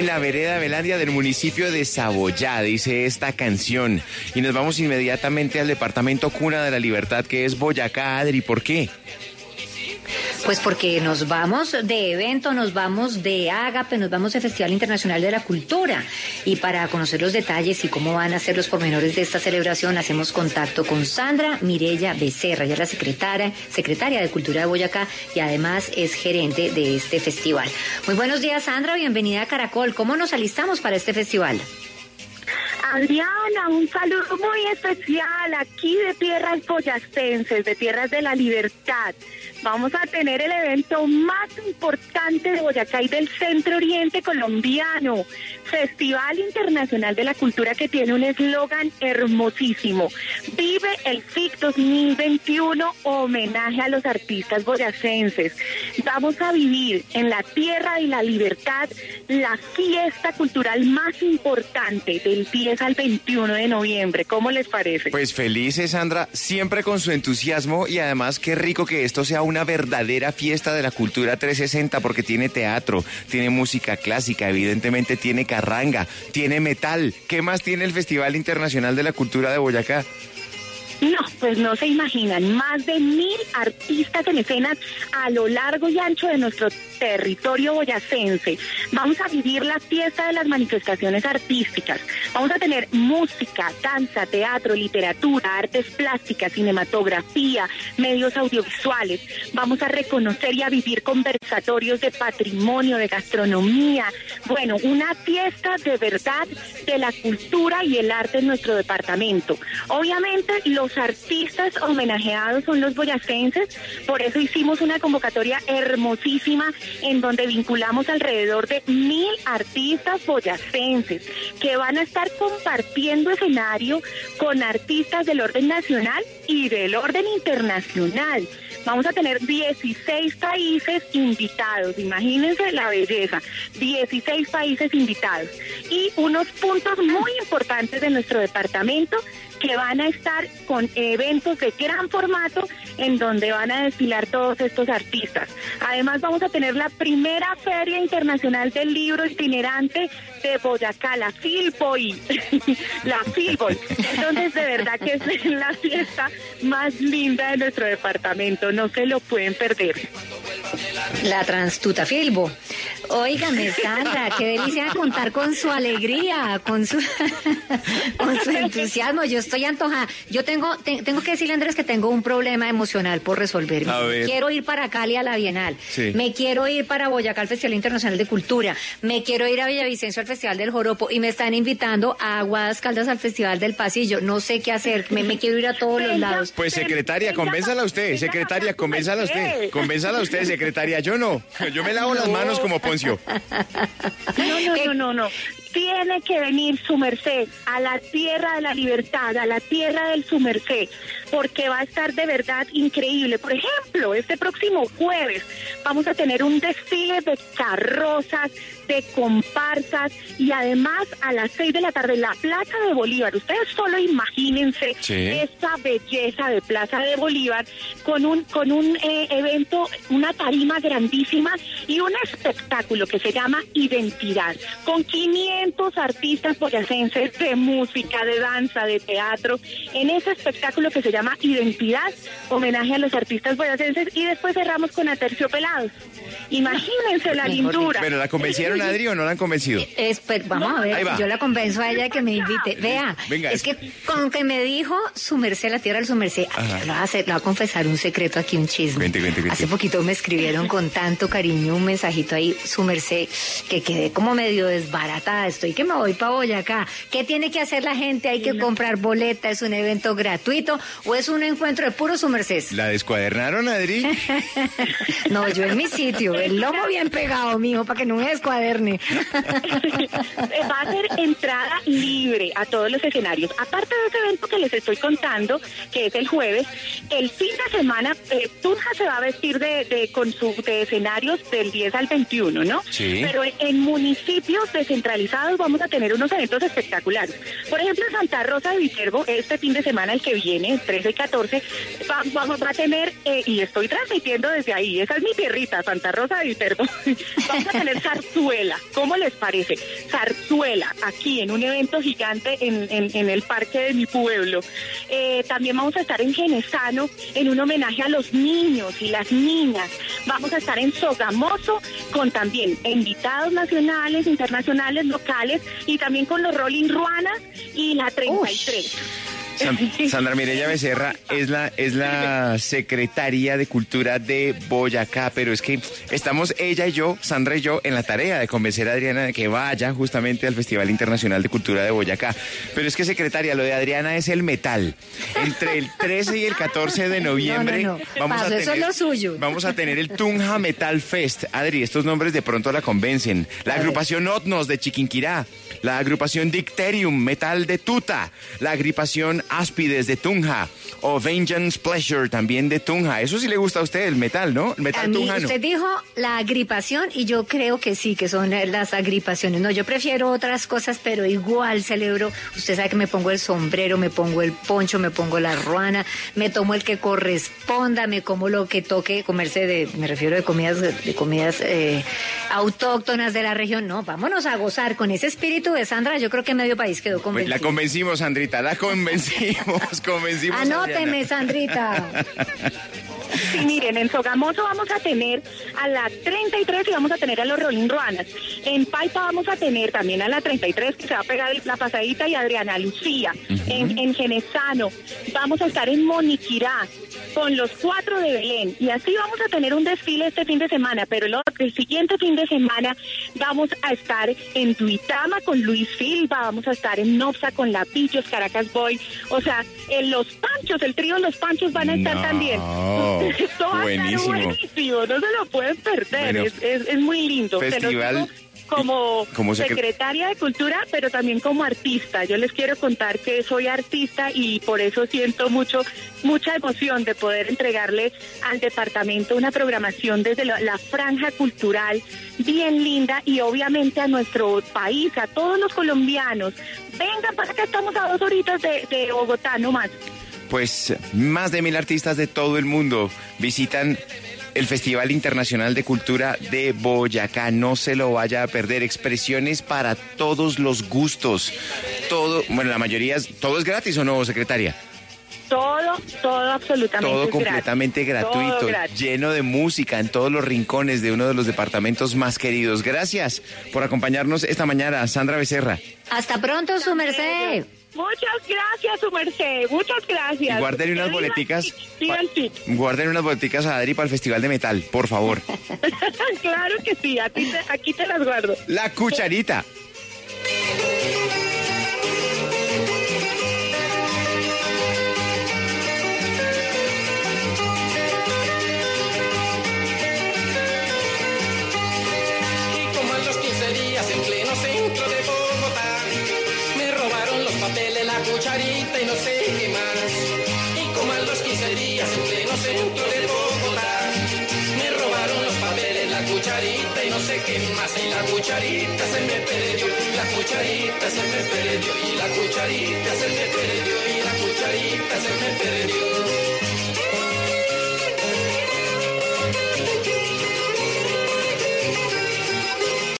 En la vereda Belandia del municipio de Saboyá, dice esta canción. Y nos vamos inmediatamente al departamento Cuna de la Libertad, que es Boyacá, Adri. ¿Por qué? Pues porque nos vamos de evento, nos vamos de Ágape, nos vamos de Festival Internacional de la Cultura. Y para conocer los detalles y cómo van a ser los pormenores de esta celebración, hacemos contacto con Sandra Mirella Becerra, ya la secretaria, secretaria de Cultura de Boyacá y además es gerente de este festival. Muy buenos días, Sandra, bienvenida a Caracol. ¿Cómo nos alistamos para este festival? Adriana, un saludo muy especial aquí de tierras boyacenses, de tierras de la libertad. Vamos a tener el evento más importante de Boyacá y del Centro Oriente colombiano, Festival Internacional de la Cultura que tiene un eslogan hermosísimo. Vive el FIC 2021, homenaje a los artistas boyacenses. Vamos a vivir en la tierra de la libertad la fiesta cultural más importante del 10 al 21 de noviembre. ¿Cómo les parece? Pues felices, Sandra, siempre con su entusiasmo y además qué rico que esto sea una verdadera fiesta de la cultura 360 porque tiene teatro, tiene música clásica, evidentemente tiene carranga, tiene metal. ¿Qué más tiene el Festival Internacional de la Cultura de Boyacá? No, pues no se imaginan, más de mil artistas en escena a lo largo y ancho de nuestro territorio boyacense. Vamos a vivir la fiesta de las manifestaciones artísticas. Vamos a tener música, danza, teatro, literatura, artes plásticas, cinematografía, medios audiovisuales. Vamos a reconocer y a vivir conversatorios de patrimonio, de gastronomía. Bueno, una fiesta de verdad de la cultura y el arte en nuestro departamento. Obviamente los artistas homenajeados son los boyacenses, por eso hicimos una convocatoria hermosísima en donde vinculamos alrededor de mil artistas boyacenses que van a estar compartiendo escenario con artistas del orden nacional y del orden internacional. Vamos a tener 16 países invitados, imagínense la belleza, 16 países invitados. Y unos puntos muy importantes de nuestro departamento que van a estar con eventos de gran formato en donde van a desfilar todos estos artistas. Además vamos a tener la primera Feria Internacional del Libro Itinerante de Boyacá, la Filboy, la Filboy. Entonces de verdad que es la fiesta más linda de nuestro departamento, no se lo pueden perder. La Transtuta Filbo. Óigame, Sandra, qué delicia contar con su alegría, con su, con su entusiasmo. Yo estoy antojada. Yo tengo, tengo que decirle, Andrés, que tengo un problema emocional por resolver. Quiero ir para Cali a la Bienal. Me quiero ir para Boyacá al Festival Internacional de Cultura. Me quiero ir a Villavicencio al Festival del Joropo. Y me están invitando a Aguas Caldas al Festival del Pasillo. No sé qué hacer. Me, me quiero ir a todos los lados. Pues, secretaria, convénzala usted. Secretaria, convénzala usted. Convénzala usted, secretaria. Yo no. Yo me lavo las manos como No, no, no, no, no. Tiene que venir su merced a la tierra de la libertad, a la tierra del su merced, porque va a estar de verdad increíble. Por ejemplo, este próximo jueves vamos a tener un desfile de carrozas, de comparsas y además a las seis de la tarde la Plaza de Bolívar. Ustedes solo imagínense esa belleza de Plaza de Bolívar con un con un eh, evento, una tarima grandísima y un espectáculo que se llama Identidad, con 500 artistas boyacenses de música, de danza, de teatro, en ese espectáculo que se llama Identidad, homenaje a los artistas boyacenses y después cerramos con Aterciopelados. Imagínense la lindura. Pero la convencieron, Adri, o no la han convencido. vamos a ver, yo la convenzo a ella de que me invite. Vea, es que con que me dijo su merced, la tierra del su merced, le voy, a hacer, le voy a confesar un secreto aquí, un chisme. Hace poquito me escribieron con tanto cariño un mensajito ahí, su merced, que quedé como medio desbaratada. Estoy que me voy para Boyacá. ¿Qué tiene que hacer la gente? Hay que comprar boleta, es un evento gratuito o es un encuentro de puro su merced. ¿La descuadernaron, Adri? no, yo en mi sitio, el lomo bien pegado, mijo, para que no me descuaderne. Va a ser entrada libre a todos los escenarios. Aparte de ese evento que les estoy contando, que es el jueves, el fin de semana, eh, Tunja se va a vestir de, con su de escenarios del 10 al 21, ¿no? Sí. Pero en municipios descentralizados vamos a tener unos eventos espectaculares. Por ejemplo, Santa Rosa de Viterbo, este fin de semana, el que viene, el 13 y 14, va- vamos a tener, eh, y estoy transmitiendo desde ahí, esa es mi tierrita, Santa Rosa de Viterbo, vamos a tener zarzuela, ¿cómo les parece? Zarzuela, aquí en un evento gigante en, en- en el parque de mi pueblo. Eh, también vamos a estar en Genesano en un homenaje a los niños y las niñas. Vamos a estar en Sogamoso con también invitados nacionales, internacionales, locales y también con los Rolling Ruanas y la 33. San- Sandra Mireya Becerra es la, es la secretaria de Cultura de Boyacá, pero es que estamos ella y yo, Sandra y yo, en la tarea de convencer a Adriana de que vaya justamente al Festival Internacional de Cultura de Boyacá. Pero es que, secretaria, lo de Adriana es el metal. Entre el 13 y el 14 de noviembre No, no, no. vamos Paso, a tener suyo. Vamos a tener el Tunja Metal Fest. Adri, estos nombres de pronto la convencen. La agrupación Otnos de Chiquinquirá, la agrupación Dicterium Metal de Tuta, la agrupación Aspides de Tunja o Vengeance Pleasure también de Tunja. Eso sí le gusta a usted, el metal, ¿no? El A metal mí, tunjano. usted dijo la agripación y yo creo que sí, que son las agripaciones. No, yo prefiero otras cosas, pero igual celebro. Usted sabe que me pongo el sombrero, me pongo el poncho, me pongo la ruana, me tomo el que corresponda, me como lo que toque comerse de, me refiero de comidas, de comidas eh, autóctonas de la región. No, vámonos a gozar con ese espíritu de Sandra. Yo creo que medio país quedó Pues convencido. la convencimos, Sandrita, la convencimos, convencimos. a Anóteme, Adriana. Sandrita. Sí, miren, en Sogamoso vamos a tener a la 33 y vamos a tener a los Rolling Ruanas. En Paipa vamos a tener también a la 33 que se va a pegar la pasadita y Adriana Lucía. en, en Genesano vamos a estar en Moniquirá con los cuatro de Belén. Y así vamos a tener un desfile este fin de semana, pero el, otro- el siguiente fin de semana vamos a estar en Tuitama con Luis Silva, vamos a estar en Nopsa con La Pillos, Caracas Boy. O sea, en Los Panchos, el trío Los Panchos van a estar No, también. Esto va a buenísimo. estar buenísimo, no se lo pueden perder, Bueno, es, es, es muy lindo. Festival- como, como secre- secretaria de Cultura, pero también como artista. Yo les quiero contar que soy artista y por eso siento mucho mucha emoción de poder entregarle al departamento una programación desde la, franja cultural bien linda y obviamente a nuestro país, a todos los colombianos. Vengan para acá, estamos a dos horitas de, de Bogotá, no más. Pues más de mil artistas de todo el mundo visitan el Festival Internacional de Cultura de Boyacá. No se lo vaya a perder. Expresiones para todos los gustos. Todo, bueno, la mayoría, todo es gratis o no, secretaria. Todo, todo absolutamente Todo gratis. completamente Todo gratuito, gratis. lleno de música en todos los rincones de uno de los departamentos más queridos. Gracias por acompañarnos esta mañana, Sandra Becerra. Hasta pronto, su merced. Muchas gracias, su merced. Muchas gracias. Y guarden unas boleticas. Guarden unas boleticas a Adri para el Festival de Metal, por favor. claro que sí, a ti te- aquí te las guardo. La cucharita. La cucharita y no sé qué más. Y la cucharita se me perdió, y la cucharita se me perdió, y la cucharita se me perdió, y la cucharita se me perdió.